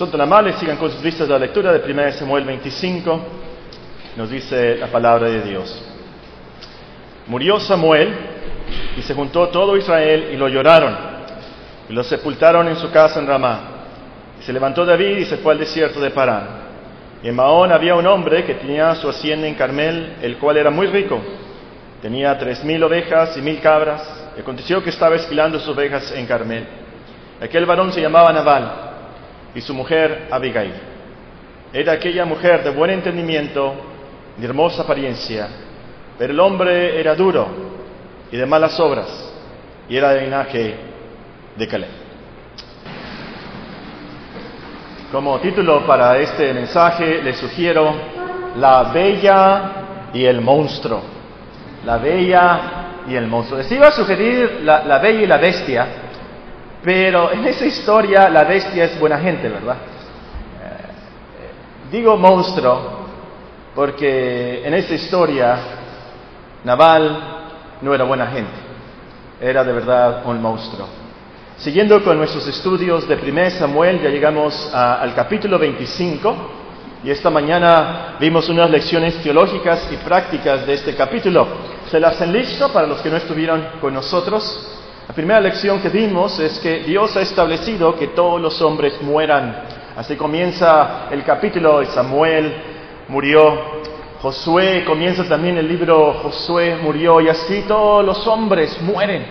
son tan amables, sigan con sus vistas la lectura de 1 Samuel 25. Nos dice la palabra de Dios. Murió Samuel y se juntó todo Israel y lo lloraron y lo sepultaron en su casa en Ramá. Y se levantó David y se fue al desierto de Parán. Y en Maón había un hombre que tenía su hacienda en Carmel, el cual era muy rico. Tenía tres mil ovejas y mil cabras. Y aconteció que estaba esquilando sus ovejas en Carmel. Aquel varón se llamaba Nabal y su mujer Abigail. Era aquella mujer de buen entendimiento, de hermosa apariencia, pero el hombre era duro y de malas obras, y era de linaje de Caleb. Como título para este mensaje le sugiero La Bella y el Monstruo. La Bella y el Monstruo. Les iba a sugerir la Bella y la Bestia, pero en esa historia la bestia es buena gente, ¿verdad? Eh, digo monstruo porque en esa historia Naval no era buena gente, era de verdad un monstruo. Siguiendo con nuestros estudios de 1 Samuel, ya llegamos al capítulo 25 y esta mañana vimos unas lecciones teológicas y prácticas de este capítulo. ¿Se las han listo para los que no estuvieron con nosotros? La primera lección que vimos es que Dios ha establecido que todos los hombres mueran. Así comienza el capítulo de Samuel murió, Josué comienza también el libro Josué murió y así todos los hombres mueren.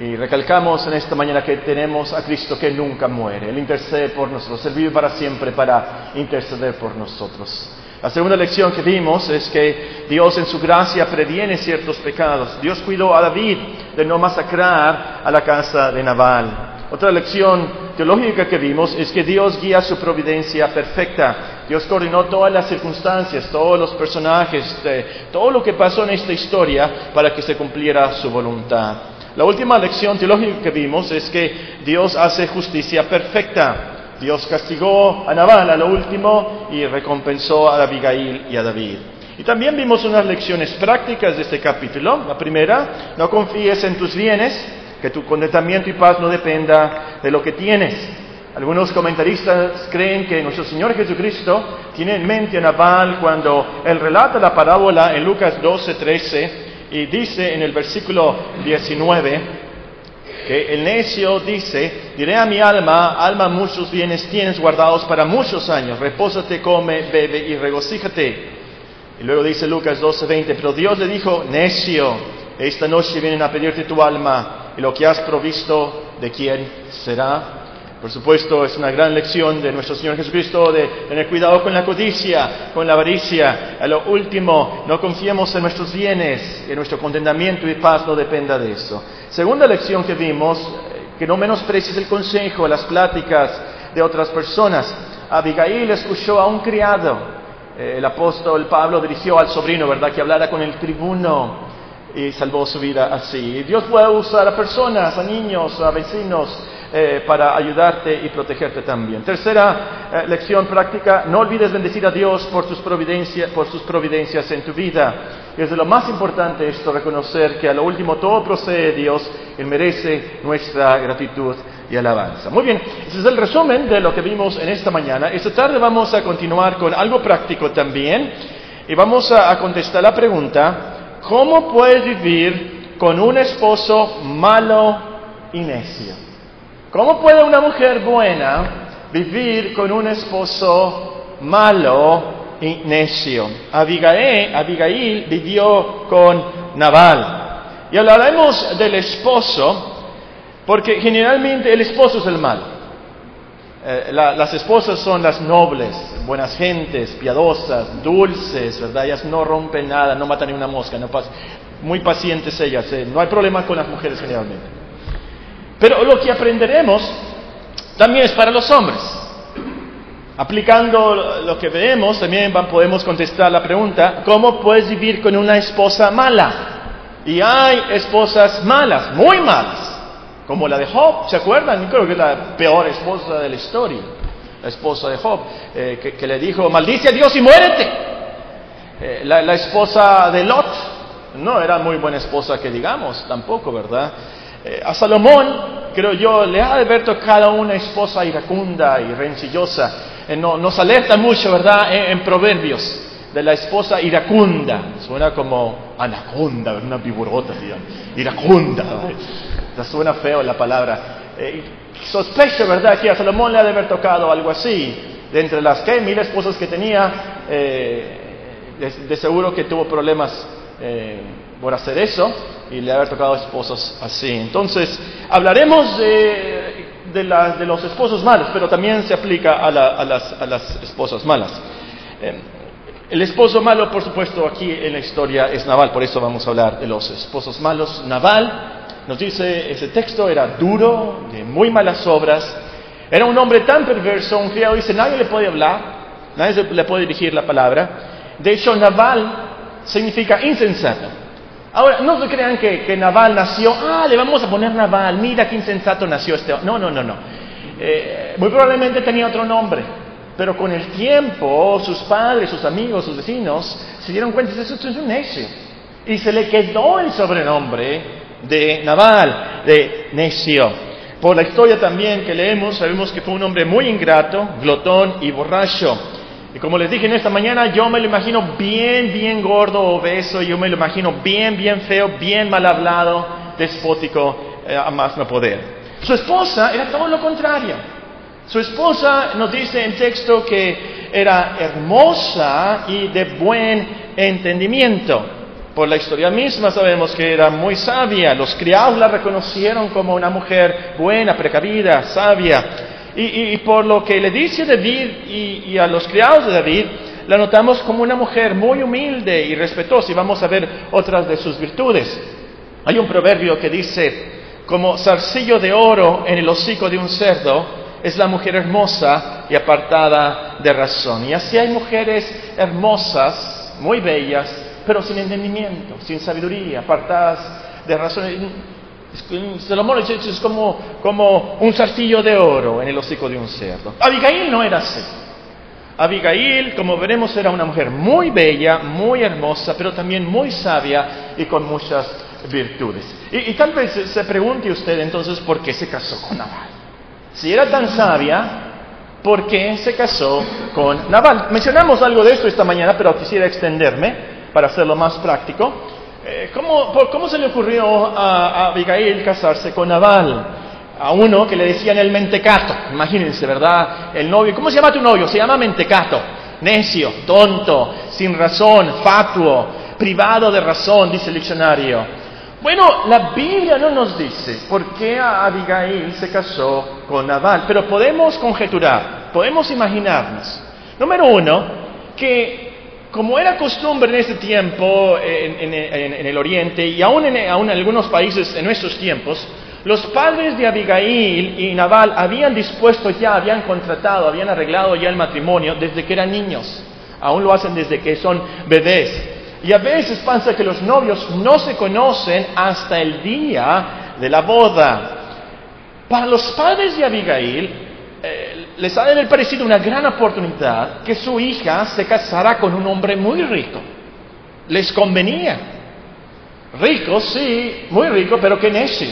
Y recalcamos en esta mañana que tenemos a Cristo que nunca muere. Él intercede por nosotros, Él vive para siempre para interceder por nosotros. La segunda lección que vimos es que Dios en su gracia previene ciertos pecados. Dios cuidó a David de no masacrar a la casa de Nabal. Otra lección teológica que vimos es que Dios guía su providencia perfecta. Dios coordinó todas las circunstancias, todos los personajes, todo lo que pasó en esta historia para que se cumpliera su voluntad. La última lección teológica que vimos es que Dios hace justicia perfecta. Dios castigó a Nabal a lo último y recompensó a Abigail y a David. Y también vimos unas lecciones prácticas de este capítulo. La primera, no confíes en tus bienes, que tu contentamiento y paz no dependa de lo que tienes. Algunos comentaristas creen que nuestro Señor Jesucristo tiene en mente a Nabal cuando él relata la parábola en Lucas 12, 13 y dice en el versículo 19, que el necio dice, diré a mi alma, alma muchos bienes tienes guardados para muchos años, repósate, come, bebe y regocíjate. Y luego dice Lucas 12:20, pero Dios le dijo, necio, esta noche vienen a pedirte tu alma y lo que has provisto, ¿de quién será? Por supuesto, es una gran lección de nuestro Señor Jesucristo de tener cuidado con la codicia, con la avaricia. A lo último, no confiemos en nuestros bienes, que nuestro contentamiento y paz no dependa de eso. Segunda lección que vimos, que no menosprecies el consejo, las pláticas de otras personas. Abigail escuchó a un criado. el apóstol Pablo dirigió al sobrino, ¿verdad?, que hablara con el tribuno y salvó su vida así. Dios puede usar a personas, a niños, a vecinos, eh, para ayudarte y protegerte también. Tercera eh, lección práctica, no olvides bendecir a Dios por sus, providencias, en tu vida. Es de lo más importante esto, reconocer que a lo último todo procede de Dios, Él merece nuestra gratitud y alabanza. Muy bien, ese es el resumen de lo que vimos en esta mañana. Esta tarde vamos a continuar con algo práctico también y vamos a, a contestar la pregunta, ¿cómo puedes vivir con un esposo malo y necio? ¿Cómo puede una mujer buena vivir con un esposo malo y necio? Abigail, Abigail vivió con Nabal. Y hablaremos del esposo, porque generalmente el esposo es el malo. Eh, la, las esposas son las nobles, buenas gentes, piadosas, dulces, ¿verdad? Ellas no rompen nada, no matan ni una mosca, no muy pacientes ellas, eh, no hay problema con las mujeres generalmente. Pero lo que aprenderemos también es para los hombres. Aplicando lo que vemos, también podemos contestar la pregunta, ¿cómo puedes vivir con una esposa mala? Y hay esposas malas, muy malas, como la de Job, ¿se acuerdan? Creo que es la peor esposa de la historia, la esposa de Job, eh, que, le dijo, maldice a Dios y muérete. Eh, la esposa de Lot, no era muy buena esposa que digamos, tampoco, ¿verdad? Eh, a Salomón creo yo, le ha de haber tocado una esposa iracunda y rencillosa. Eh, no, nos alerta mucho, ¿verdad?, en, Proverbios de la esposa iracunda. Suena como anaconda, una viborota, Iracunda. Suena feo la palabra. Eh, sospecho, ¿verdad?, que a Salomón le ha de haber tocado algo así. De entre las que mil esposas que tenía, de, seguro que tuvo problemas por hacer eso y le haber tocado esposos así. Entonces, hablaremos de, de, los esposos malos, pero también se aplica a, las, esposas malas. Eh, el esposo malo, por supuesto, aquí en la historia es Naval, por eso vamos a hablar de los esposos malos. Naval, nos dice ese texto, era duro, de muy malas obras, era un hombre tan perverso, un criado dice, nadie le puede hablar, nadie le puede dirigir la palabra. De hecho, Naval significa insensato. Ahora, no se crean que, Naval nació, ah, le vamos a poner Naval, mira qué insensato nació este. No, no, no, no. Eh, muy probablemente tenía otro nombre, pero con el tiempo sus padres, sus amigos, sus vecinos se dieron cuenta que eso es un necio. Y se le quedó el sobrenombre de Naval, de necio. Por la historia también que leemos, sabemos que fue un hombre muy ingrato, glotón y borracho. Y como les dije en esta mañana, yo me lo imagino bien, bien gordo, obeso, yo me lo imagino bien, bien feo, bien mal hablado, despótico, eh, a más no poder. Su esposa era todo lo contrario. Su esposa nos dice en texto que era hermosa y de buen entendimiento. Por la historia misma sabemos que era muy sabia. Los criados la reconocieron como una mujer buena, precavida, sabia. Y, por lo que le dice David y, a los criados de David, la notamos como una mujer muy humilde y respetuosa y vamos a ver otras de sus virtudes. Hay un proverbio que dice, como zarcillo de oro en el hocico de un cerdo, es la mujer hermosa y apartada de razón. Y así hay mujeres hermosas, muy bellas, pero sin entendimiento, sin sabiduría, apartadas de razón. Salomón es como, un zarcillo de oro en el hocico de un cerdo. Abigail no era así. Abigail, como veremos, era una mujer muy bella, muy hermosa, pero también muy sabia y con muchas virtudes. Y, tal vez se pregunte usted entonces por qué se casó con Nabal. Si era tan sabia, ¿por qué se casó con Nabal? Mencionamos algo de esto esta mañana, pero quisiera extenderme para hacerlo más práctico. Eh, ¿cómo, se le ocurrió a, Abigail casarse con Nabal? A uno que le decían el mentecato, imagínense, ¿verdad? El novio, ¿cómo se llama tu novio? Se llama mentecato, necio, tonto, sin razón, fatuo, privado de razón, dice el diccionario. Bueno, la Biblia no nos dice por qué Abigail se casó con Nabal, pero podemos conjeturar, podemos imaginarnos. Número uno, que como era costumbre en ese tiempo en, el Oriente y aún en, algunos países en nuestros tiempos, los padres de Abigail y Nabal habían dispuesto ya, habían contratado, habían arreglado ya el matrimonio desde que eran niños. Aún lo hacen desde que son bebés. Y a veces pasa que los novios no se conocen hasta el día de la boda. Para los padres de Abigail, eh, les ha de haber parecido una gran oportunidad que su hija se casara con un hombre muy rico. Les convenía. Rico, sí, muy rico, pero que necio.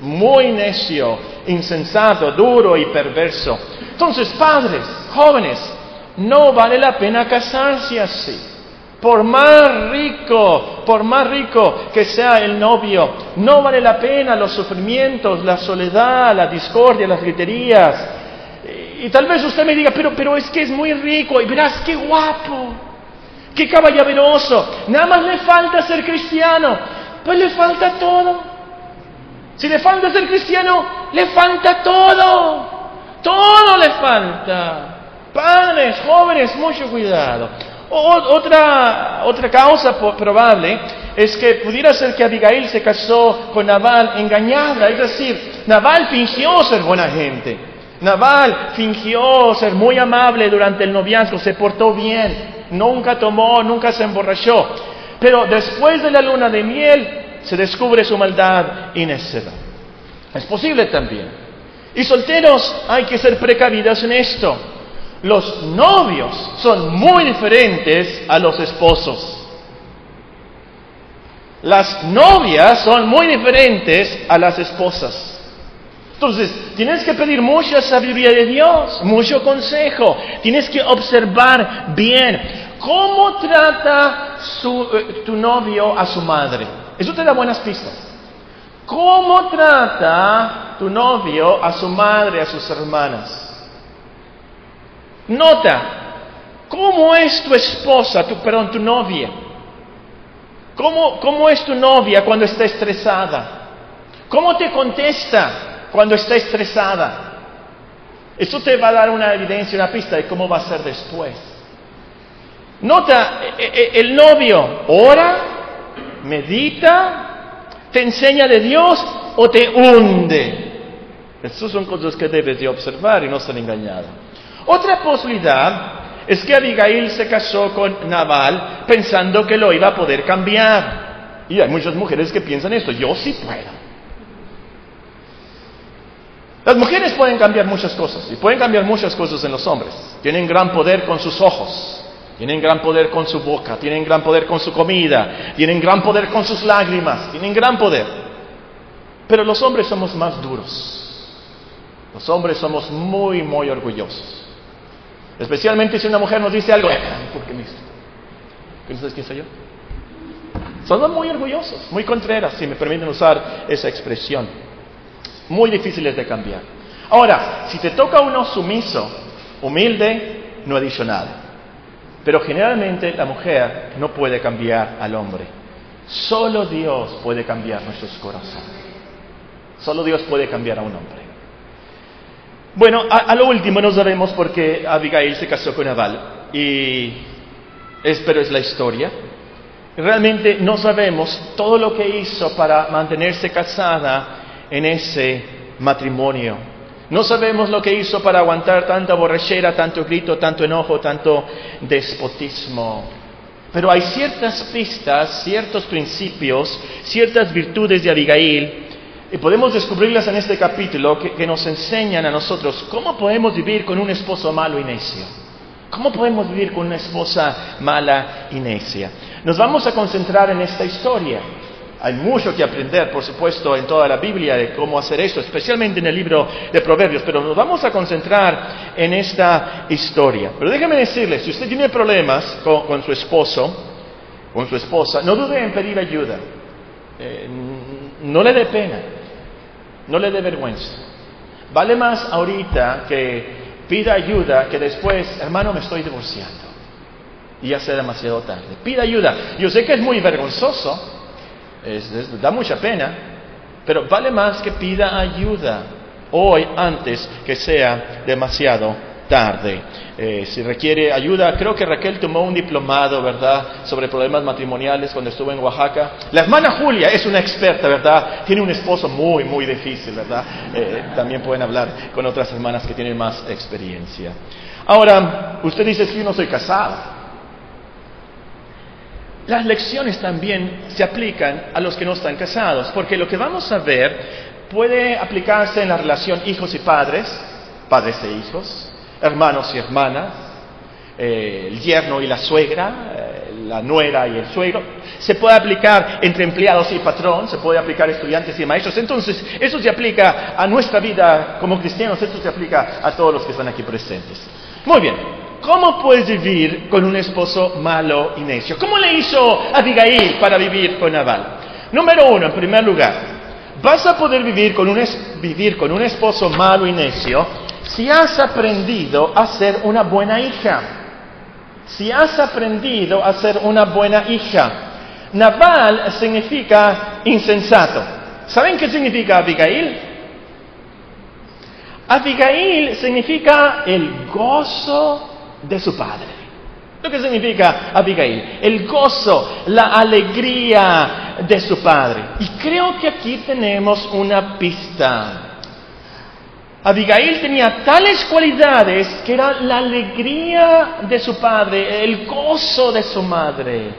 Muy necio, insensato, duro y perverso. Entonces, padres, jóvenes, no vale la pena casarse así. Por más rico, por más rico que sea el novio, no vale la pena los sufrimientos, la soledad, la discordia, las griterías, y tal vez usted me diga, pero, pero es que es muy rico, y verás qué guapo, qué caballeroso, nada más le falta ser cristiano, pues le falta todo. Si le falta ser cristiano, le falta todo, todo le falta. Padres, jóvenes, mucho cuidado. otra, otra causa probable es que pudiera ser que Abigail se casó con Nabal engañada, es decir, Nabal fingió ser buena gente. Naval fingió ser muy amable durante el noviazgo, se portó bien, nunca tomó, nunca se emborrachó. Pero después de la luna de miel se descubre su maldad y. Es posible también. Y solteros hay que ser precavidos en esto. Los novios son muy diferentes a los esposos. Las novias son muy diferentes a las esposas. Entonces, tienes que pedir mucha sabiduría de Dios, mucho consejo. Tienes que observar bien cómo trata eh, tu novio a su madre. Eso te da buenas pistas. ¿Cómo trata tu novio a su madre, a sus hermanas? Nota, ¿cómo es tu esposa, tu, perdón, tu novia? ¿Cómo, ¿Cómo es tu novia cuando está estresada? ¿Cómo te contesta cuando está estresada? Eso te va a dar una evidencia, una pista de cómo va a ser después. Nota, e, e, el novio ora, medita, te enseña de Dios o te hunde. Esas son cosas que debes de observar y no ser engañado. Otra posibilidad es que Abigail se casó con Naval pensando que lo iba a poder cambiar. Y hay muchas mujeres que piensan esto, yo sí puedo. Las mujeres pueden cambiar muchas cosas y pueden cambiar muchas cosas en los hombres. Tienen gran poder con sus ojos, tienen gran poder con su boca, tienen gran poder con su comida, tienen gran poder con sus lágrimas, tienen gran poder. Pero los hombres somos más duros. Los hombres somos muy, muy orgullosos. Especialmente si una mujer nos dice algo, ¿por qué me ¿Quién sabes quién soy yo? Somos muy orgullosos, muy contreras, si me permiten usar esa expresión. Muy difíciles de cambiar. Ahora, si te toca uno sumiso, humilde, no ha dicho nada. Pero generalmente la mujer no puede cambiar al hombre. Solo Dios puede cambiar nuestros corazones. Solo Dios puede cambiar a un hombre. Bueno, a, lo último no sabemos por qué Abigail se casó con Nabal. Y pero es la historia. Realmente no sabemos todo lo que hizo para mantenerse casada en ese matrimonio. No sabemos lo que hizo para aguantar tanta borrachera, tanto grito, tanto enojo, tanto despotismo. Pero hay ciertas pistas, ciertos principios, ciertas virtudes de Abigail y podemos descubrirlas en este capítulo que, nos enseñan a nosotros cómo podemos vivir con un esposo malo y necio. ¿Cómo podemos vivir con una esposa mala y necia? Nos vamos a concentrar en esta historia. Hay mucho que aprender, por supuesto, en toda la Biblia de cómo hacer esto, especialmente en el libro de Proverbios, pero nos vamos a concentrar en esta historia. Pero déjeme decirle, si usted tiene problemas con, su esposo, con su esposa, no dude en pedir ayuda. Eh, no le dé pena. No le dé vergüenza. Vale más ahorita que pida ayuda que después, hermano, me estoy divorciando. Y ya sea demasiado tarde. Pida ayuda. Yo sé que es muy vergonzoso, da mucha pena, pero vale más que pida ayuda hoy antes que sea demasiado tarde. Eh, si requiere ayuda, creo que Raquel tomó un diplomado, ¿verdad?, sobre problemas matrimoniales cuando estuvo en Oaxaca. La hermana Julia es una experta, ¿verdad? Tiene un esposo muy, muy difícil, ¿verdad? Eh, también pueden hablar con otras hermanas que tienen más experiencia. Ahora, usted dice yo no soy casado. Las lecciones también se aplican a los que no están casados, porque lo que vamos a ver puede aplicarse en la relación hijos y padres, padres e hijos, hermanos y hermanas, eh, el yerno y la suegra, eh, la nuera y el suegro. Se puede aplicar entre empleados y patrón, se puede aplicar estudiantes y maestros. Entonces, eso se aplica a nuestra vida como cristianos, eso se aplica a todos los que están aquí presentes. Muy bien, ¿cómo puedes vivir con un esposo malo y necio? ¿Cómo le hizo Abigail para vivir con Nabal? Número uno, en primer lugar, vas a poder vivir con un, vivir con un esposo malo y necio si has aprendido a ser una buena hija, si has aprendido a ser una buena hija, Naval significa insensato. ¿Saben qué significa Abigail? Abigail significa el gozo de su padre. ¿Lo que significa Abigail? El gozo, la alegría de su padre. Y creo que aquí tenemos una pista. Abigail tenía tales cualidades que era la alegría de su padre, el gozo de su madre.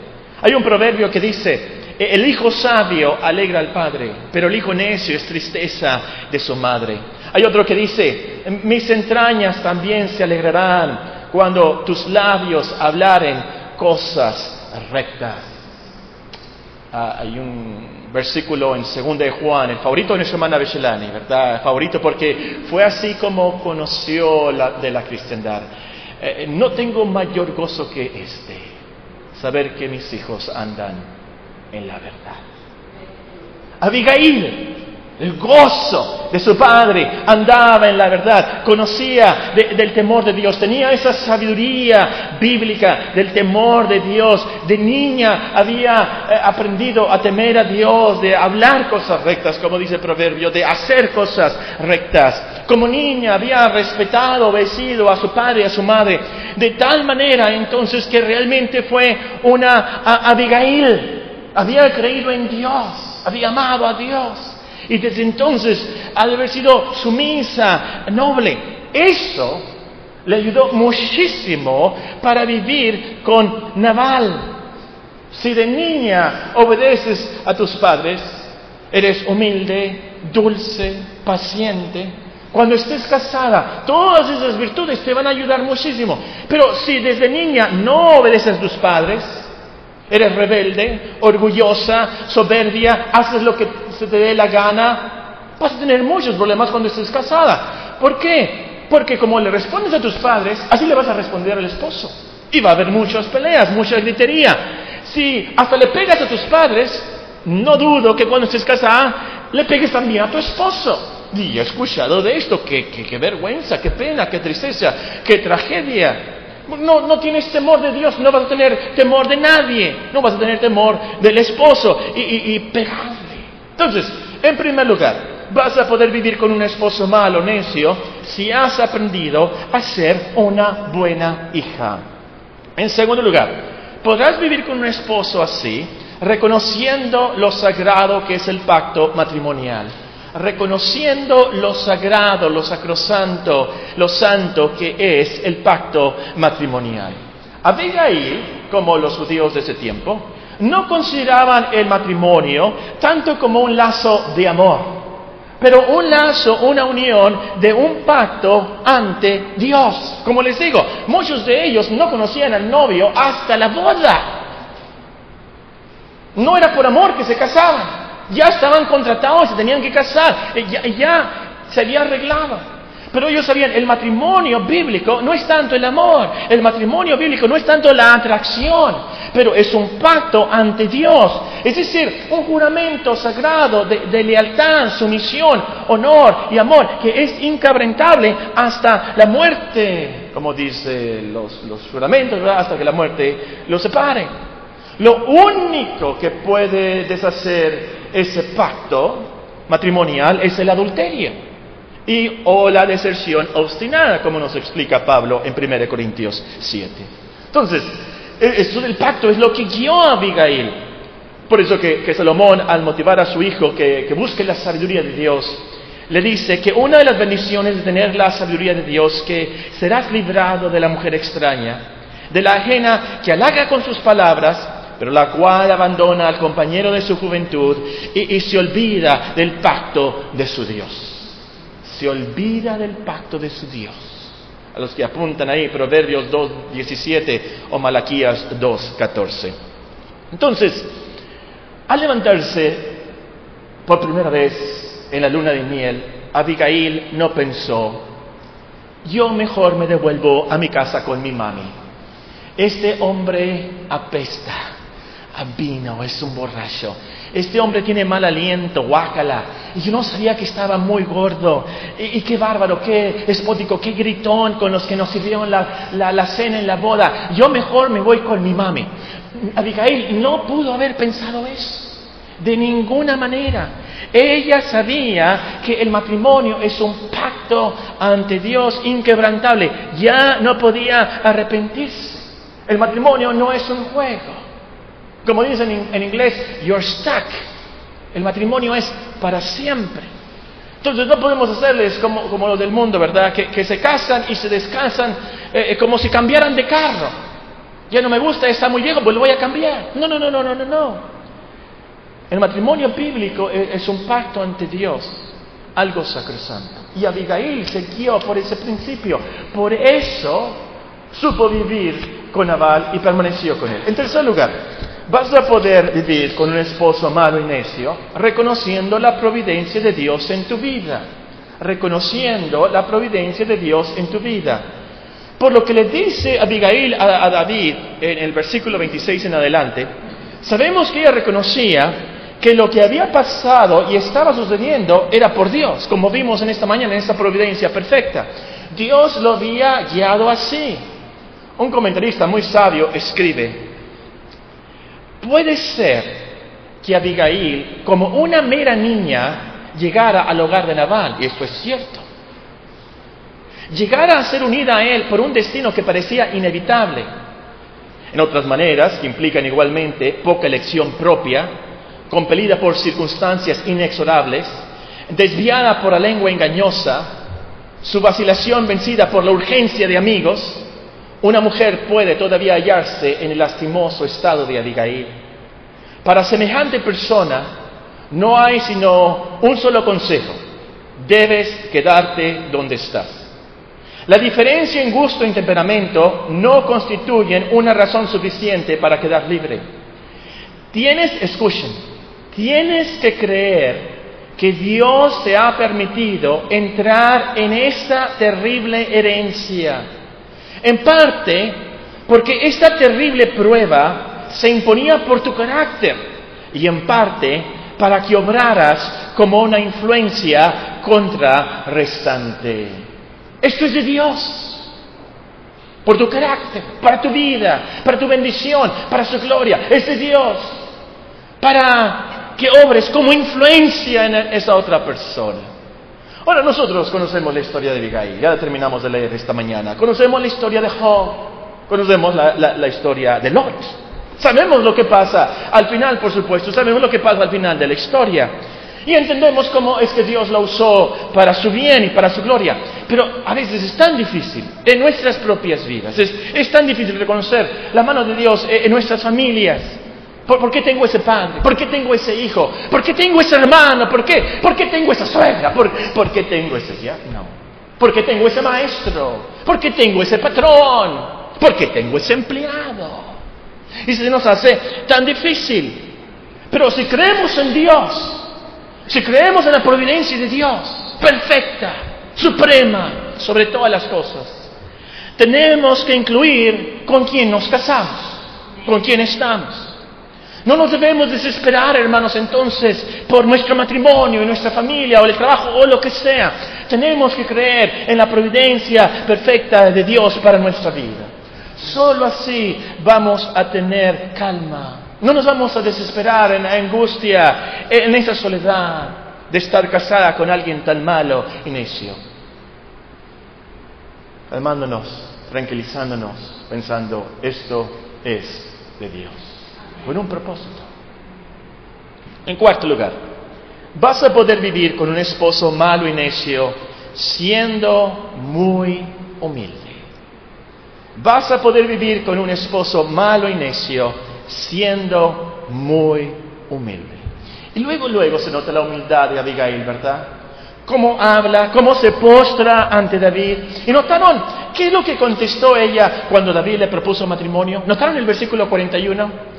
Hay un proverbio que dice, el hijo sabio alegra al padre, pero el hijo necio es tristeza de su madre. Hay otro que dice, mis entrañas también se alegrarán cuando tus labios hablaren cosas rectas. Ah, hay un versículo en 2 de Juan, el favorito de nuestra hermana Bechelani, ¿verdad? Favorito porque fue así como conoció la, de la cristiandad. Eh, no tengo mayor gozo que este, saber que mis hijos andan en la verdad. Abigail, el gozo de su padre, andaba en la verdad, conocía del temor de Dios, tenía esa sabiduría bíblica del temor de Dios. De niña había eh, aprendido a temer a Dios, de hablar cosas rectas, como dice el proverbio, de hacer cosas rectas. Como niña había respetado, obedecido a su padre y a su madre, de tal manera entonces que realmente fue una Abigail. Había creído en Dios, había amado a Dios. Y desde entonces, al haber sido sumisa, noble, eso le ayudó muchísimo para vivir con Naval. Si de niña obedeces a tus padres, eres humilde, dulce, paciente, cuando estés casada, todas esas virtudes te van a ayudar muchísimo. Pero si desde niña no obedeces a tus padres, eres rebelde, orgullosa, soberbia, haces lo que se te dé la gana, vas a tener muchos problemas cuando estés casada. ¿Por qué? Porque como le respondes a tus padres, así le vas a responder al esposo. Y va a haber muchas peleas, mucha gritería. Si hasta le pegas a tus padres, no dudo que cuando estés casada, le pegues también a tu esposo. Y he escuchado de esto, qué, vergüenza, qué pena, qué tristeza, qué tragedia. No, no, tienes temor de Dios, no vas a tener temor de nadie, no vas a tener temor del esposo y, y, y pegarle. Entonces, en primer lugar, vas a poder vivir con un esposo malo, necio, si has aprendido a ser una buena hija. En segundo lugar, podrás vivir con un esposo así, reconociendo lo sagrado que es el pacto matrimonial, reconociendo lo sagrado, lo sacrosanto, lo santo que es el pacto matrimonial. Abigail, como los judíos de ese tiempo, no consideraban el matrimonio tanto como un lazo de amor, pero un lazo, una unión de un pacto ante Dios. Como les digo, muchos de ellos no conocían al novio hasta la boda. No era por amor que se casaban, ya estaban contratados se tenían que casar, ya, ya se había arreglado. Pero ellos sabían, el matrimonio bíblico no es tanto el amor, el matrimonio bíblico no es tanto la atracción, pero es un pacto ante Dios. Es decir, un juramento sagrado de, lealtad, sumisión, honor y amor que es incabrentable hasta la muerte, como dicen los, los juramentos, hasta que la muerte los separe. Lo único que puede deshacer ese pacto matrimonial es el adulterio y o la deserción obstinada, como nos explica Pablo en 1 Corintios 7. Entonces, e-, eso del pacto es lo que guió a Abigail. Por eso que, Salomón, al motivar a su hijo que, que busque la sabiduría de Dios, le dice que una de las bendiciones de tener la sabiduría de Dios, que serás librado de la mujer extraña, de la ajena que halaga con sus palabras, pero la cual abandona al compañero de su juventud y se olvida del pacto de su Dios se olvida del pacto de su Dios. A los que apuntan ahí, Proverbios 2.17 o Malaquías 2.14. Entonces, al levantarse por primera vez en la luna de miel, Abigail no pensó, yo mejor me devuelvo a mi casa con mi mami. Este hombre apesta a vino, es un borracho este hombre tiene mal aliento, guácala. Y yo no sabía que estaba muy gordo. Y, qué bárbaro, qué espótico, qué gritón con los que nos sirvieron la, la, cena en la boda. Yo mejor me voy con mi mami. Abigail no pudo haber pensado eso. De ninguna manera. Ella sabía que el matrimonio es un pacto ante Dios inquebrantable. Ya no podía arrepentirse. El matrimonio no es un juego. Como dicen en, inglés, you're stuck. El matrimonio es para siempre. Entonces no podemos hacerles como, como los del mundo, ¿verdad? Que, se casan y se descansan eh, eh, como si cambiaran de carro. Ya no me gusta, está muy viejo, pues lo voy a cambiar. No, no, no, no, no, no, no. El matrimonio bíblico es, es un pacto ante Dios, algo sacrosanto. Y Abigail se guió por ese principio. Por eso supo vivir con Nabal y permaneció con él. En tercer lugar, vas a poder vivir con un esposo malo y necio reconociendo la providencia de Dios en tu vida, reconociendo la providencia de Dios en tu vida. Por lo que le dice Abigail a, David en el versículo 26 en adelante, sabemos que ella reconocía que lo que había pasado y estaba sucediendo era por Dios, como vimos en esta mañana, en esta providencia perfecta. Dios lo había guiado así. Un comentarista muy sabio escribe, puede ser que Abigail, como una mera niña, llegara al hogar de Nabal, y esto es cierto. Llegara a ser unida a él por un destino que parecía inevitable. En otras maneras, que implican igualmente poca elección propia, compelida por circunstancias inexorables, desviada por la lengua engañosa, su vacilación vencida por la urgencia de amigos, una mujer puede todavía hallarse en el lastimoso estado de Abigail. Para semejante persona no hay sino un solo consejo. Debes quedarte donde estás. La diferencia en gusto y temperamento no constituyen una razón suficiente para quedar libre. Tienes, escuchen, tienes que creer que Dios te ha permitido entrar en esta terrible herencia. En parte porque esta terrible prueba se imponía por tu carácter y en parte para que obraras como una influencia contrarrestante. Esto es de Dios. Por tu carácter, para tu vida, para tu bendición, para su gloria. Es de Dios. Para que obres como influencia en esa otra persona. Ahora nosotros conocemos la historia de Abigail, ya terminamos de leer esta mañana. Conocemos la historia de Job, conocemos la, historia de Lot. Sabemos lo que pasa al final, por supuesto, sabemos lo que pasa al final de la historia. Y entendemos cómo es que Dios la usó para su bien y para su gloria. Pero a veces es tan difícil en nuestras propias vidas, es tan difícil reconocer la mano de Dios en nuestras familias, ¿Por, qué tengo ese padre? ¿Por qué tengo ese hijo? ¿Por qué tengo ese hermano? ¿Por qué? ¿Por qué tengo esa suegra? ¿Por, qué tengo ese yerno? ¿Por qué tengo ese maestro? ¿Por qué tengo ese patrón? ¿Por qué tengo ese empleado? Y se nos hace tan difícil. Pero si creemos en Dios, si creemos en la providencia de Dios, perfecta, suprema, sobre todas las cosas, tenemos que incluir con quién nos casamos, con quién estamos. No nos debemos desesperar, hermanos, entonces, por nuestro matrimonio y nuestra familia o el trabajo o lo que sea. Tenemos que creer en la providencia perfecta de Dios para nuestra vida. Solo así vamos a tener calma. No nos vamos a desesperar en la angustia, en esa soledad de estar casada con alguien tan malo y necio. Calmándonos, tranquilizándonos, pensando, esto es de Dios con un propósito. En cuarto lugar, vas a poder vivir con un esposo malo y necio siendo muy humilde. Vas a poder vivir con un esposo malo y necio siendo muy humilde. Y luego, luego se nota la humildad de Abigail, ¿verdad? Cómo habla, cómo se postra ante David. ¿Y notaron qué es lo que contestó ella cuando David le propuso matrimonio? ¿Notaron el versículo 41?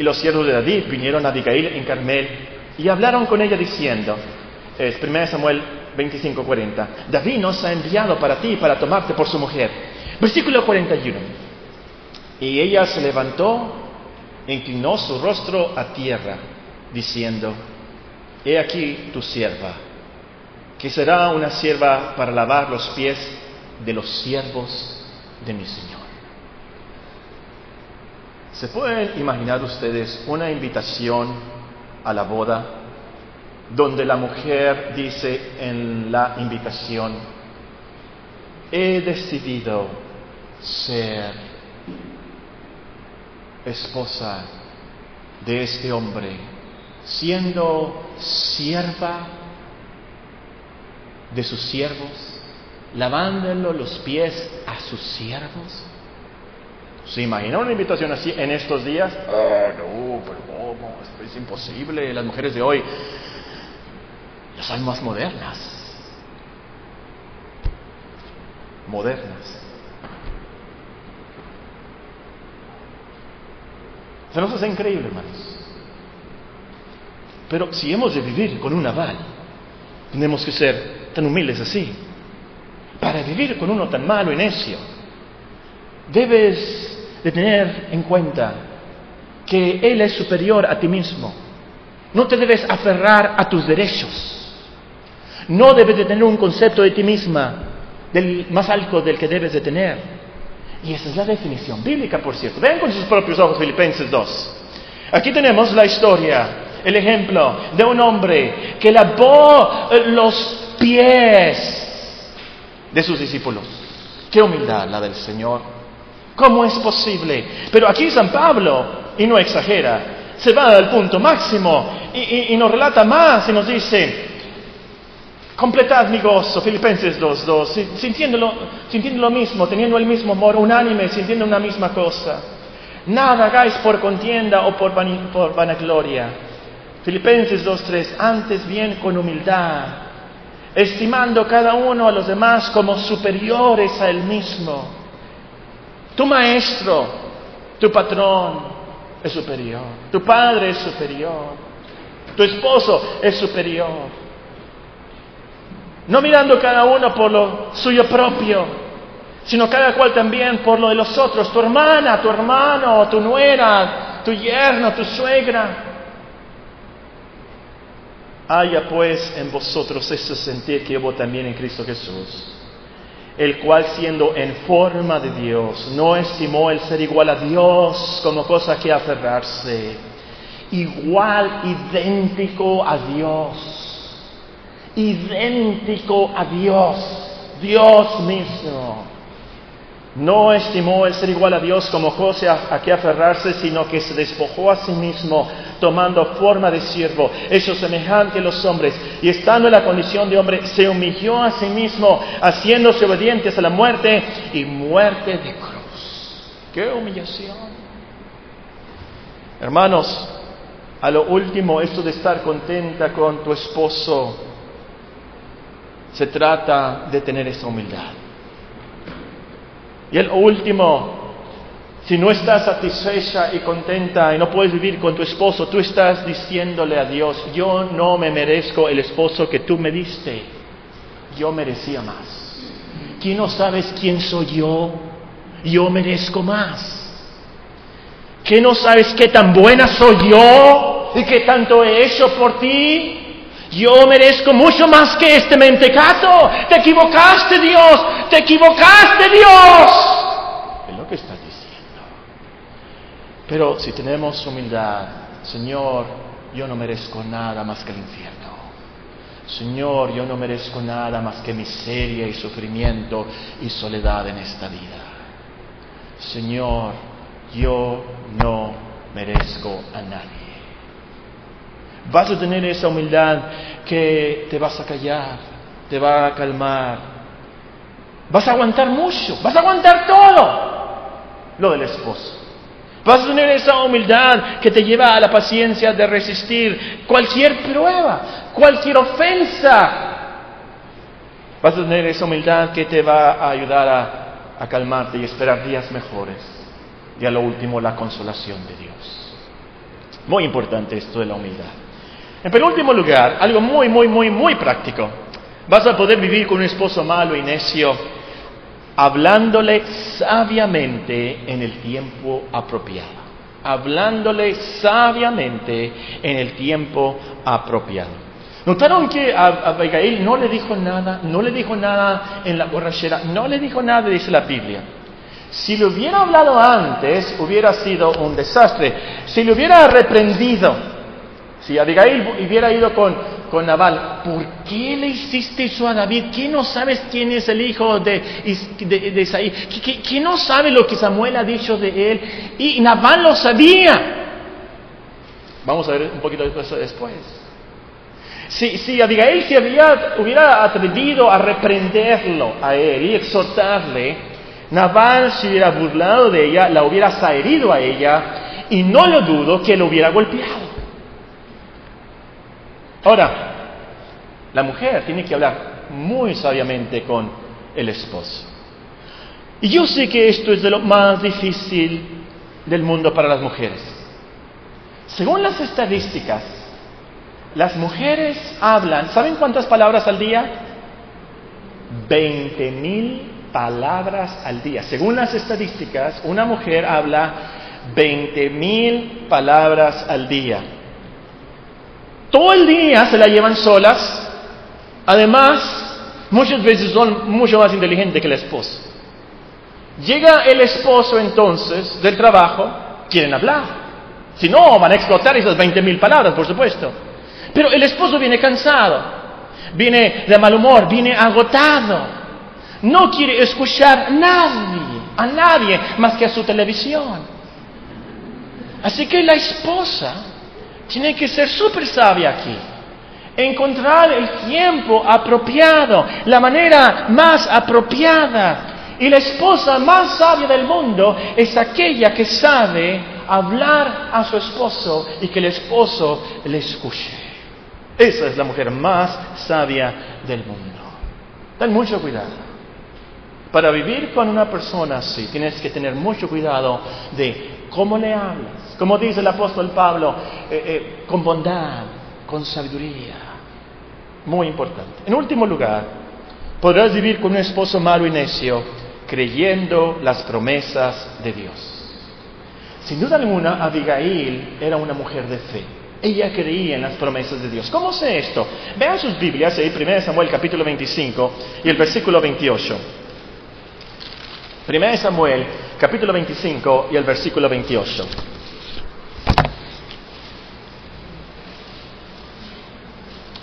Y los siervos de David vinieron a Abigail en Carmel y hablaron con ella diciendo, es 1 Samuel 25:40, David nos ha enviado para ti para tomarte por su mujer. Versículo 41. Y ella se levantó, inclinó su rostro a tierra, diciendo, He aquí tu sierva, que será una sierva para lavar los pies de los siervos de mi Señor. ¿Se pueden imaginar ustedes una invitación a la boda donde la mujer dice en la invitación, he decidido ser esposa de este hombre, siendo sierva de sus siervos, lavándolo los pies a sus siervos? ¿Se imagina una invitación así en estos días? Ah, no, pero ¿cómo? Es imposible. Las mujeres de hoy ya son más modernas. Modernas. Se nos hace increíble, hermanos. Pero si hemos de vivir con un aval, tenemos que ser tan humildes así. Para vivir con uno tan malo y necio, debes de tener en cuenta que Él es superior a ti mismo. No te debes aferrar a tus derechos. No debes de tener un concepto de ti misma del más alto del que debes de tener. Y esa es la definición bíblica, por cierto. Vean con sus propios ojos Filipenses 2. Aquí tenemos la historia, el ejemplo de un hombre que lavó eh, los pies de sus discípulos. Qué humildad la del Señor. ¿Cómo es posible? Pero aquí San Pablo, y no exagera, se va al punto máximo y, nos relata más y nos dice, completad mi gozo, Filipenses 2.2, sintiendo lo, sintiendo lo mismo, teniendo el mismo amor, unánime, sintiendo una misma cosa. Nada hagáis por contienda o por, por vanagloria. Filipenses 2.3, antes bien con humildad, estimando cada uno a los demás como superiores a él mismo. Tu maestro, tu patrón es superior, tu padre es superior, tu esposo es superior. No mirando cada uno por lo suyo propio, sino cada cual también por lo de los otros, tu hermana, tu hermano, tu nuera, tu yerno, tu suegra. Haya pues en vosotros ese sentir que hubo también en Cristo Jesús, el cual siendo en forma de Dios, no estimó el ser igual a Dios como cosa que aferrarse, igual, idéntico a Dios. Idéntico a Dios, Dios mismo. No estimó el ser igual a Dios como cosa a que aferrarse, sino que se despojó a sí mismo, tomando forma de siervo, hecho semejante a los hombres, y estando en la condición de hombre, se humilló a sí mismo, haciéndose obedientes a la muerte y muerte de cruz. ¡Qué humillación! Hermanos, a lo último, esto de estar contenta con tu esposo, se trata de tener esa humildad. Y el último, si no estás satisfecha y contenta y no puedes vivir con tu esposo, tú estás diciéndole a Dios, yo no me merezco el esposo que tú me diste, yo merecía más. ¿Quién no sabes quién soy yo? Yo merezco más. ¿Qué no sabes qué tan buena soy yo y qué tanto he hecho por ti? Yo merezco mucho más que este mentecato. Te equivocaste, Dios. Te equivocaste, Dios. Es lo que está diciendo. Pero si tenemos humildad, Señor, yo no merezco nada más que el infierno. Señor, yo no merezco nada más que miseria y sufrimiento y soledad en esta vida. Señor, yo no merezco a nadie. Vas a tener esa humildad que te vas a callar, te va a calmar. Vas a aguantar mucho, vas a aguantar todo lo del esposo. Vas a tener esa humildad que te lleva a la paciencia de resistir cualquier prueba, cualquier ofensa. Vas a tener esa humildad que te va a ayudar a, a calmarte y esperar días mejores. Y a lo último, la consolación de Dios. Muy importante esto de la humildad. En penúltimo lugar, algo muy, muy, muy, muy práctico. Vas a poder vivir con un esposo malo y necio hablándole sabiamente en el tiempo apropiado. Hablándole sabiamente en el tiempo apropiado. ¿Notaron que Abigail no le dijo nada, no le dijo nada en la borrachera, no le dijo nada, dice la Biblia? Si le hubiera hablado antes, hubiera sido un desastre. Si le hubiera reprendido, si Abigail hubiera ido con, con Nabal, ¿por qué le hiciste eso a David? ¿Qué no sabes quién es el hijo de, de, Isaí? ¿Qué, no sabe lo que Samuel ha dicho de él? Y Nabal lo sabía. Vamos a ver un poquito de eso después. Si, si Abigail se había, hubiera atrevido a reprenderlo a él y exhortarle, Nabal se hubiera burlado de ella, la hubiera herido a ella y no lo dudo que lo hubiera golpeado. Ahora, la mujer tiene que hablar muy sabiamente con el esposo. Y yo sé que esto es de lo más difícil del mundo para las mujeres. Según las estadísticas, las mujeres hablan, ¿saben cuántas palabras al día? 20 mil palabras al día. Según las estadísticas, una mujer habla 20 mil palabras al día. Todo el día se la llevan solas. Además, muchas veces son mucho más inteligentes que el esposo. Llega el esposo entonces del trabajo, quieren hablar. Si no, van a explotar esas 20 mil palabras, por supuesto. Pero el esposo viene cansado, viene de mal humor, viene agotado. No quiere escuchar a nadie, a nadie más que a su televisión. Así que la esposa tiene que ser súper sabia aquí. Encontrar el tiempo apropiado, la manera más apropiada. Y la esposa más sabia del mundo es aquella que sabe hablar a su esposo y que el esposo le escuche. Esa es la mujer más sabia del mundo. Ten mucho cuidado. Para vivir con una persona así, tienes que tener mucho cuidado de cómo le hablas. Como dice el apóstol Pablo, eh, eh, con bondad, con sabiduría. Muy importante. En último lugar, podrás vivir con un esposo malo y necio creyendo las promesas de Dios. Sin duda alguna, Abigail era una mujer de fe. Ella creía en las promesas de Dios. ¿Cómo sé esto? Vean sus Biblias, ahí 1 Samuel capítulo 25 y el versículo 28. 1 Samuel, capítulo 25 y el versículo 28.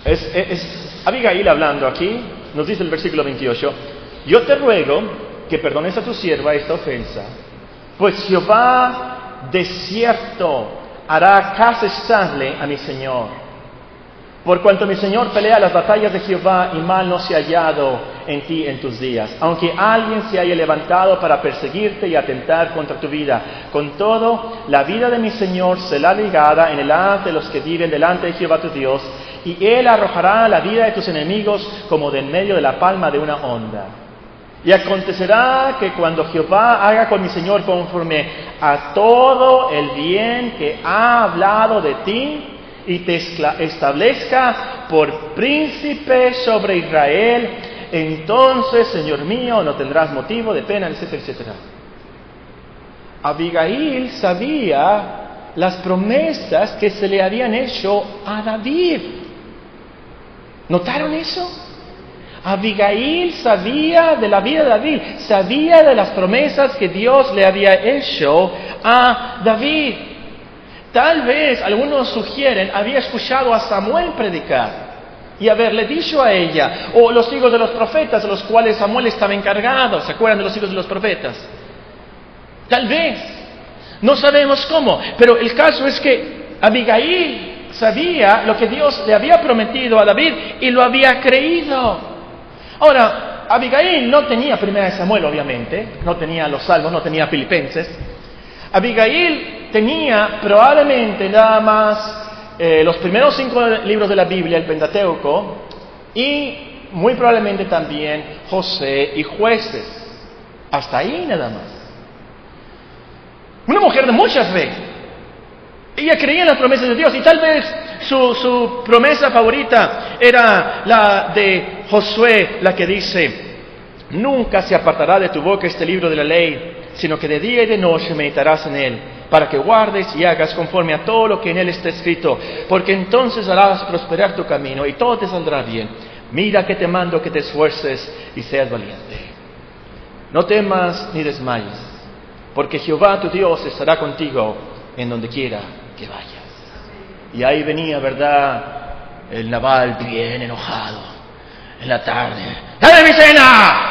Es, Abigail hablando aquí, nos dice el versículo 28, yo te ruego que perdones a tu sierva esta ofensa, pues Jehová de cierto hará casa estable a mi Señor. Por cuanto mi Señor pelea las batallas de Jehová y mal no se ha hallado en ti en tus días, aunque alguien se haya levantado para perseguirte y atentar contra tu vida. Con todo, la vida de mi Señor será ligada en el haz de los que viven delante de Jehová tu Dios, y Él arrojará la vida de tus enemigos como de en medio de la palma de una onda. Y acontecerá que cuando Jehová haga con mi Señor conforme a todo el bien que ha hablado de ti, y te establezca por príncipe sobre Israel, entonces, Señor mío, no tendrás motivo de pena, etcétera, etcétera. Abigail sabía las promesas que se le habían hecho a David. ¿Notaron eso? Abigail sabía de la vida de David, sabía de las promesas que Dios le había hecho a David. Tal vez algunos sugieren, había escuchado a Samuel predicar y haberle dicho a ella, o los hijos de los profetas, de los cuales Samuel estaba encargado, ¿se acuerdan de los hijos de los profetas? Tal vez, no sabemos cómo, pero el caso es que Abigail sabía lo que Dios le había prometido a David y lo había creído. Ahora, Abigail no tenía primera de Samuel, obviamente, no tenía los salmos, no tenía filipenses. Abigail tenía probablemente nada más eh, los primeros cinco libros de la Biblia, el Pentateuco, y muy probablemente también José y jueces. Hasta ahí nada más. Una mujer de mucha fe. Ella creía en las promesas de Dios y tal vez su, su promesa favorita era la de Josué, la que dice, nunca se apartará de tu boca este libro de la ley, sino que de día y de noche meditarás en él para que guardes y hagas conforme a todo lo que en él está escrito, porque entonces harás prosperar tu camino y todo te saldrá bien. Mira que te mando que te esfuerces y seas valiente. No temas ni desmayes, porque Jehová tu Dios estará contigo en donde quiera que vayas. Y ahí venía, ¿verdad? El naval bien enojado en la tarde. ¡Dale mi cena!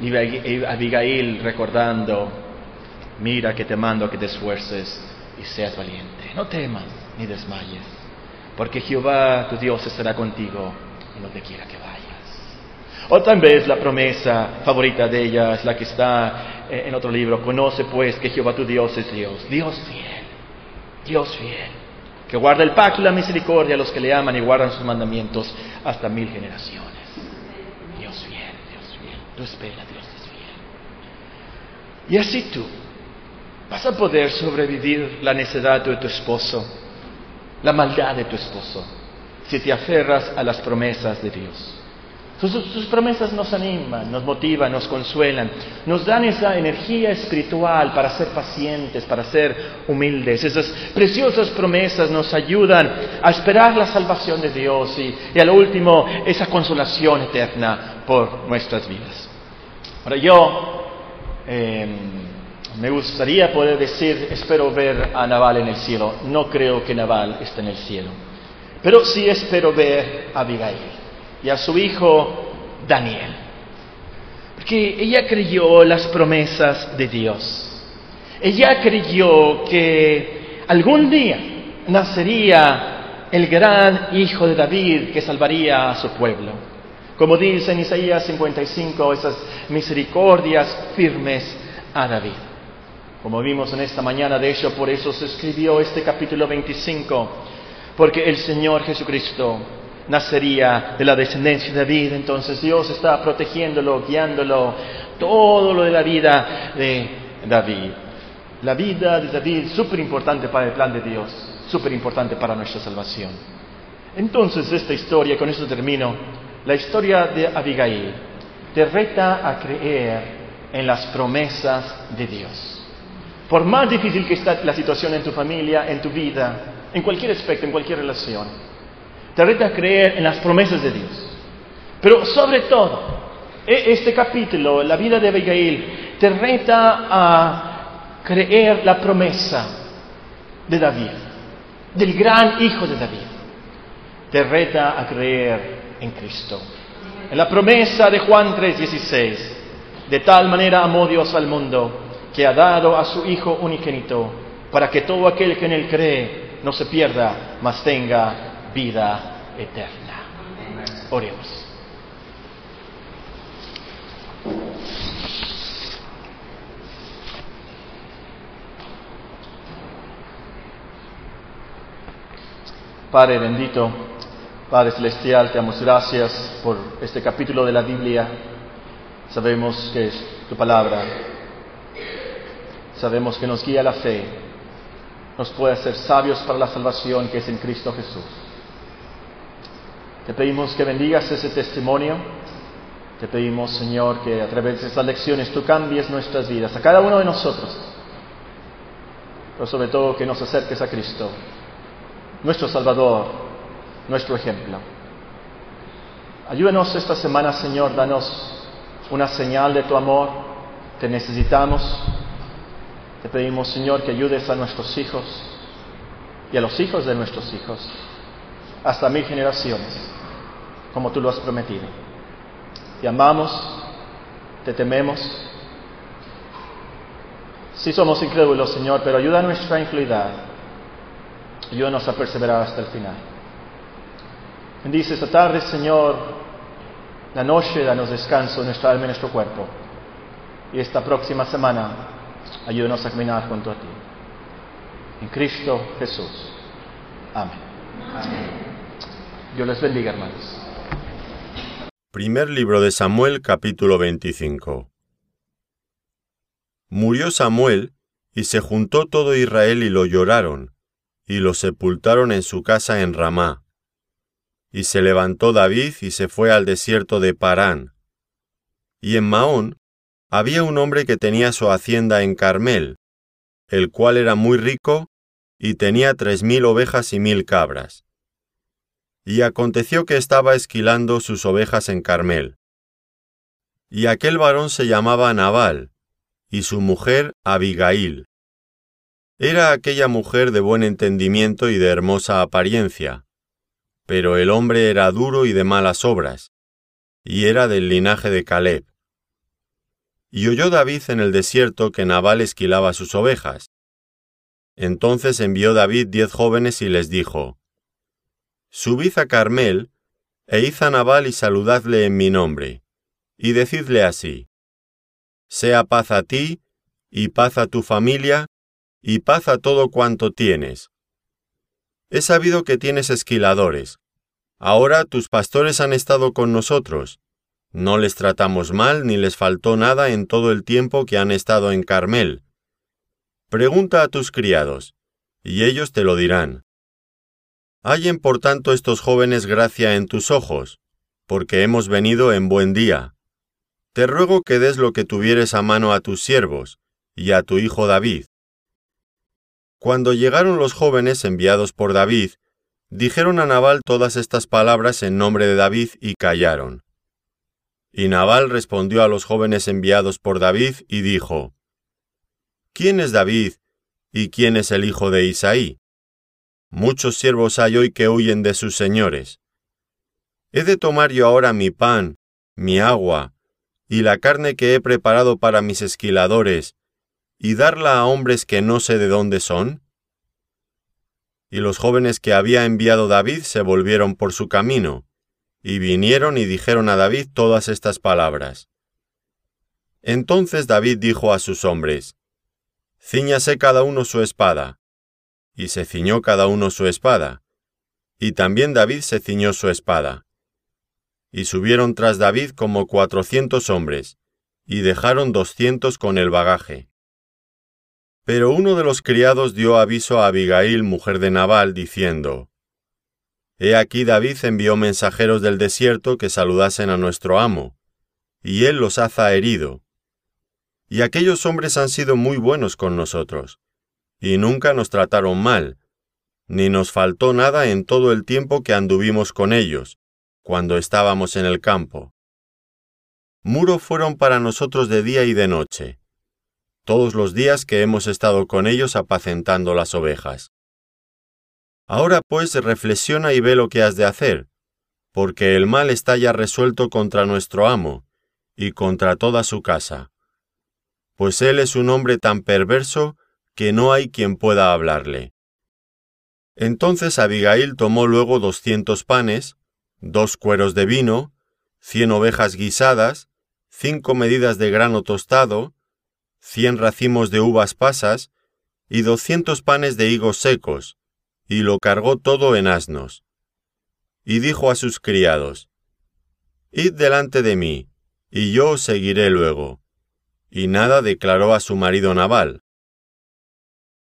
Y Abigail recordando mira que te mando que te esfuerces y seas valiente. No temas ni desmayes, porque Jehová tu Dios estará contigo en donde quiera que vayas. O vez la promesa favorita de ella es la que está eh, en otro libro. Conoce pues que Jehová tu Dios es Dios, Dios fiel, Dios fiel, que guarda el pacto y la misericordia a los que le aman y guardan sus mandamientos hasta mil generaciones. Dios fiel, Dios fiel, tú espera, Dios es fiel. Y así tú vas a poder sobrevivir la necedad de tu esposo, la maldad de tu esposo, si te aferras a las promesas de Dios. Sus, promesas nos animan, nos motivan, nos consuelan, nos dan esa energía espiritual para ser pacientes, para ser humildes. Esas preciosas promesas nos ayudan a esperar la salvación de Dios y, y a lo último esa consolación eterna por nuestras vidas. Ahora yo em, me gustaría poder decir, espero ver a Naval en el cielo. No creo que Naval esté en el cielo, pero sí espero ver a Abigail y a su hijo Daniel. Porque ella creyó las promesas de Dios. Ella creyó que algún día nacería el gran hijo de David que salvaría a su pueblo. Como dice en Isaías 55, esas misericordias firmes a David. Como vimos en esta mañana, de hecho, por eso se escribió este capítulo 25, porque el Señor Jesucristo nacería de la descendencia de David. Entonces Dios está protegiéndolo, guiándolo, todo lo de la vida de David. La vida de David, súper importante para el plan de Dios, súper importante para nuestra salvación. Entonces esta historia, con esto termino, la historia de Abigail te reta a creer en las promesas de Dios. Por más difícil que esté la situación en tu familia, en tu vida, en cualquier aspecto, en cualquier relación, te reta a creer en las promesas de Dios. Pero sobre todo, e-, este capítulo, la vida de Abigail, te reta a creer la promesa de David, del gran hijo de David. Te reta a creer en Cristo. En la promesa de Juan 3:16, de tal manera amó Dios al mundo que ha dado a su Hijo unigénito, para que todo aquel que en él cree no se pierda, mas tenga vida eterna. Oremos. Padre bendito, Padre celestial, te damos gracias por este capítulo de la Biblia. Sabemos que es tu palabra. Sabemos que nos guía la fe. Nos puede hacer sabios para la salvación que es en Cristo Jesús. Te pedimos que bendigas ese testimonio. Te pedimos, Señor, que a través de estas lecciones tú cambies nuestras vidas, a cada uno de nosotros. Pero sobre todo que nos acerques a Cristo, nuestro Salvador, nuestro ejemplo. Ayúdanos esta semana, Señor, danos una señal de tu amor. Te necesitamos. Te pedimos, Señor, que ayudes a nuestros hijos y a los hijos de nuestros hijos hasta mil generaciones como tú lo has prometido. Te amamos, te tememos. Sí somos incrédulos, Señor, pero ayuda a nuestra incredulidad. Ayúdanos a perseverar hasta el final. Bendice esta tarde, Señor, la noche, danos descanso nuestra alma y nuestro cuerpo. Y esta próxima semana, ayúdanos a caminar junto a ti. En Cristo Jesús. Amén. Dios les bendiga, hermanos. Primer libro de Samuel capítulo 25 Murió Samuel, y se juntó todo Israel y lo lloraron, y lo sepultaron en su casa en Ramá. Y se levantó David y se fue al desierto de Parán. Y en Maón había un hombre que tenía su hacienda en Carmel, el cual era muy rico, y tenía tres mil ovejas y mil cabras. Y aconteció que estaba esquilando sus ovejas en Carmel. Y aquel varón se llamaba Nabal, y su mujer Abigail. Era aquella mujer de buen entendimiento y de hermosa apariencia, pero el hombre era duro y de malas obras, y era del linaje de Caleb. Y oyó David en el desierto que Nabal esquilaba sus ovejas. Entonces envió David diez jóvenes y les dijo, Subid a Carmel, e id a Nabal y saludadle en mi nombre, y decidle así, Sea paz a ti, y paz a tu familia, y paz a todo cuanto tienes. He sabido que tienes esquiladores. Ahora tus pastores han estado con nosotros. No les tratamos mal ni les faltó nada en todo el tiempo que han estado en Carmel. Pregunta a tus criados, y ellos te lo dirán. Hallen por tanto estos jóvenes gracia en tus ojos, porque hemos venido en buen día. Te ruego que des lo que tuvieres a mano a tus siervos, y a tu hijo David. Cuando llegaron los jóvenes enviados por David, dijeron a Nabal todas estas palabras en nombre de David y callaron. Y Nabal respondió a los jóvenes enviados por David y dijo, ¿Quién es David y quién es el hijo de Isaí? Muchos siervos hay hoy que huyen de sus señores. ¿He de tomar yo ahora mi pan, mi agua, y la carne que he preparado para mis esquiladores, y darla a hombres que no sé de dónde son? Y los jóvenes que había enviado David se volvieron por su camino, y vinieron y dijeron a David todas estas palabras. Entonces David dijo a sus hombres, Cíñase cada uno su espada, y se ciñó cada uno su espada, y también David se ciñó su espada. Y subieron tras David como cuatrocientos hombres, y dejaron doscientos con el bagaje. Pero uno de los criados dio aviso a Abigail, mujer de Nabal, diciendo, He aquí David envió mensajeros del desierto que saludasen a nuestro amo, y él los haza herido. Y aquellos hombres han sido muy buenos con nosotros, y nunca nos trataron mal, ni nos faltó nada en todo el tiempo que anduvimos con ellos, cuando estábamos en el campo. Muro fueron para nosotros de día y de noche, todos los días que hemos estado con ellos apacentando las ovejas. Ahora pues reflexiona y ve lo que has de hacer, porque el mal está ya resuelto contra nuestro amo, y contra toda su casa. Pues él es un hombre tan perverso que no hay quien pueda hablarle. Entonces Abigail tomó luego doscientos panes, dos cueros de vino, cien ovejas guisadas, cinco medidas de grano tostado, cien racimos de uvas pasas y doscientos panes de higos secos, y lo cargó todo en asnos. Y dijo a sus criados, Id delante de mí, y yo os seguiré luego. Y nada declaró a su marido Nabal,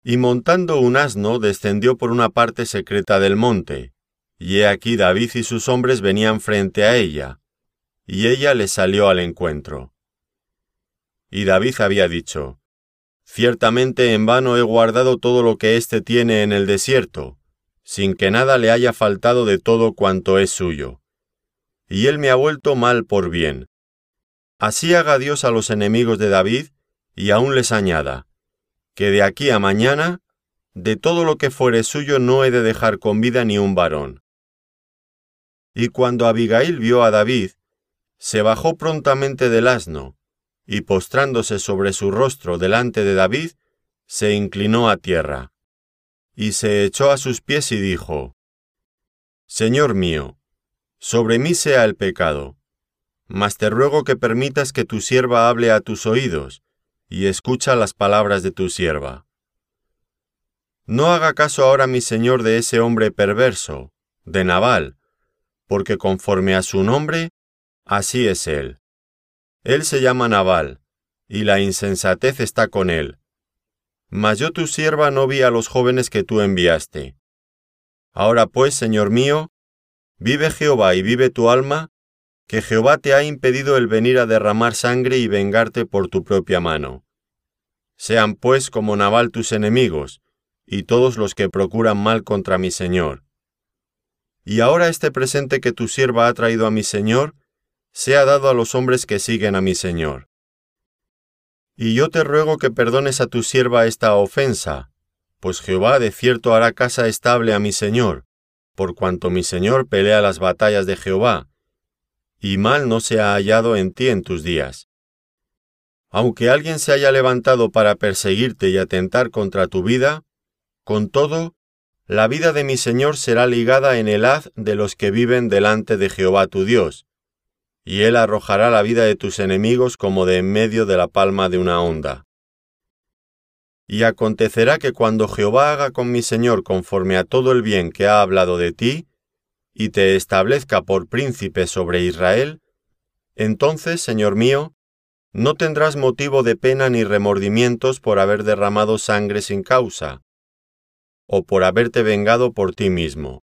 y montando un asno descendió por una parte secreta del monte, y he aquí David y sus hombres venían frente a ella, y ella le salió al encuentro. Y David había dicho, Ciertamente en vano he guardado todo lo que éste tiene en el desierto, sin que nada le haya faltado de todo cuanto es suyo. Y él me ha vuelto mal por bien. Así haga Dios a los enemigos de David, y aún les añada, que de aquí a mañana, de todo lo que fuere suyo no he de dejar con vida ni un varón. Y cuando Abigail vio a David, se bajó prontamente del asno, y postrándose sobre su rostro delante de David, se inclinó a tierra, y se echó a sus pies y dijo, Señor mío, sobre mí sea el pecado, mas te ruego que permitas que tu sierva hable a tus oídos, y escucha las palabras de tu sierva. No haga caso ahora mi señor de ese hombre perverso, de Nabal, porque conforme a su nombre, así es él. Él se llama Nabal, y la insensatez está con él. Mas yo tu sierva no vi a los jóvenes que tú enviaste. Ahora pues, Señor mío, vive Jehová y vive tu alma, que Jehová te ha impedido el venir a derramar sangre y vengarte por tu propia mano. Sean pues como Nabal tus enemigos, y todos los que procuran mal contra mi Señor. Y ahora este presente que tu sierva ha traído a mi Señor, sea dado a los hombres que siguen a mi Señor. Y yo te ruego que perdones a tu sierva esta ofensa, pues Jehová de cierto hará casa estable a mi Señor, por cuanto mi Señor pelea las batallas de Jehová, y mal no se ha hallado en ti en tus días. Aunque alguien se haya levantado para perseguirte y atentar contra tu vida, con todo, la vida de mi Señor será ligada en el haz de los que viven delante de Jehová tu Dios, y él arrojará la vida de tus enemigos como de en medio de la palma de una onda. Y acontecerá que cuando Jehová haga con mi Señor conforme a todo el bien que ha hablado de ti, y te establezca por príncipe sobre Israel, entonces, Señor mío, no tendrás motivo de pena ni remordimientos por haber derramado sangre sin causa, o por haberte vengado por ti mismo.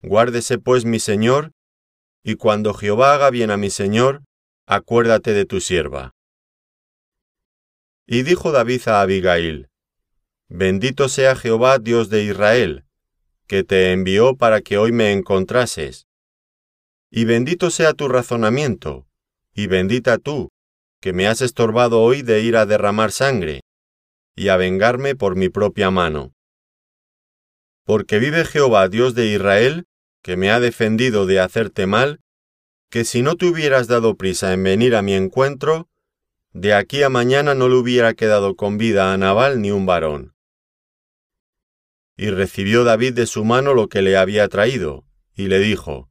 Guárdese pues mi señor, y cuando Jehová haga bien a mi señor, acuérdate de tu sierva. Y dijo David a Abigail, Bendito sea Jehová Dios de Israel, que te envió para que hoy me encontrases. Y bendito sea tu razonamiento, y bendita tú, que me has estorbado hoy de ir a derramar sangre, y a vengarme por mi propia mano. Porque vive Jehová Dios de Israel, que me ha defendido de hacerte mal, que si no te hubieras dado prisa en venir a mi encuentro, de aquí a mañana no le hubiera quedado con vida a Nabal ni un varón. Y recibió David de su mano lo que le había traído, y le dijo,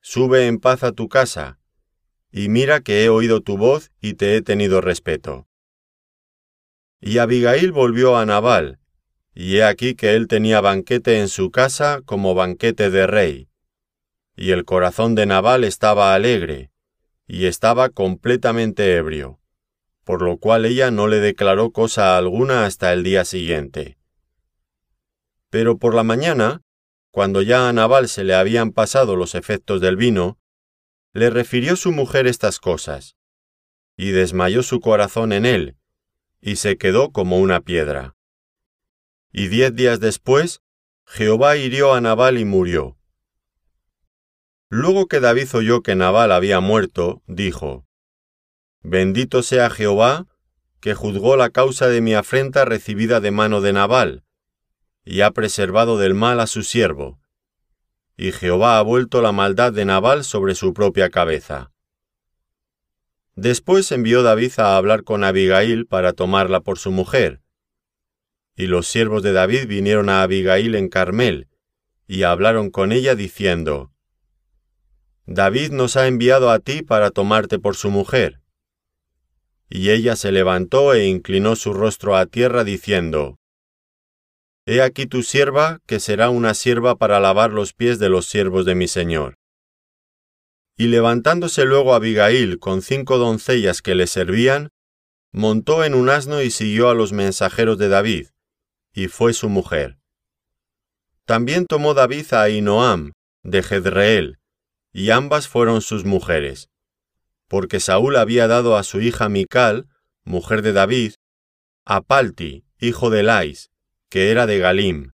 Sube en paz a tu casa, y mira que he oído tu voz y te he tenido respeto. Y Abigail volvió a Nabal, y he aquí que él tenía banquete en su casa como banquete de rey. Y el corazón de Nabal estaba alegre, y estaba completamente ebrio, por lo cual ella no le declaró cosa alguna hasta el día siguiente. Pero por la mañana, cuando ya a Nabal se le habían pasado los efectos del vino, le refirió su mujer estas cosas, y desmayó su corazón en él, y se quedó como una piedra. Y diez días después, Jehová hirió a Nabal y murió. Luego que David oyó que Nabal había muerto, dijo, Bendito sea Jehová, que juzgó la causa de mi afrenta recibida de mano de Nabal, y ha preservado del mal a su siervo, y Jehová ha vuelto la maldad de Nabal sobre su propia cabeza. Después envió David a hablar con Abigail para tomarla por su mujer. Y los siervos de David vinieron a Abigail en Carmel, y hablaron con ella diciendo, David nos ha enviado a ti para tomarte por su mujer. Y ella se levantó e inclinó su rostro a tierra diciendo, He aquí tu sierva, que será una sierva para lavar los pies de los siervos de mi señor. Y levantándose luego Abigail con cinco doncellas que le servían, montó en un asno y siguió a los mensajeros de David, y fue su mujer. También tomó David a Ainoam, de Jezreel, y ambas fueron sus mujeres, porque Saúl había dado a su hija Mical, mujer de David, a Palti, hijo de Lais, que era de Galim.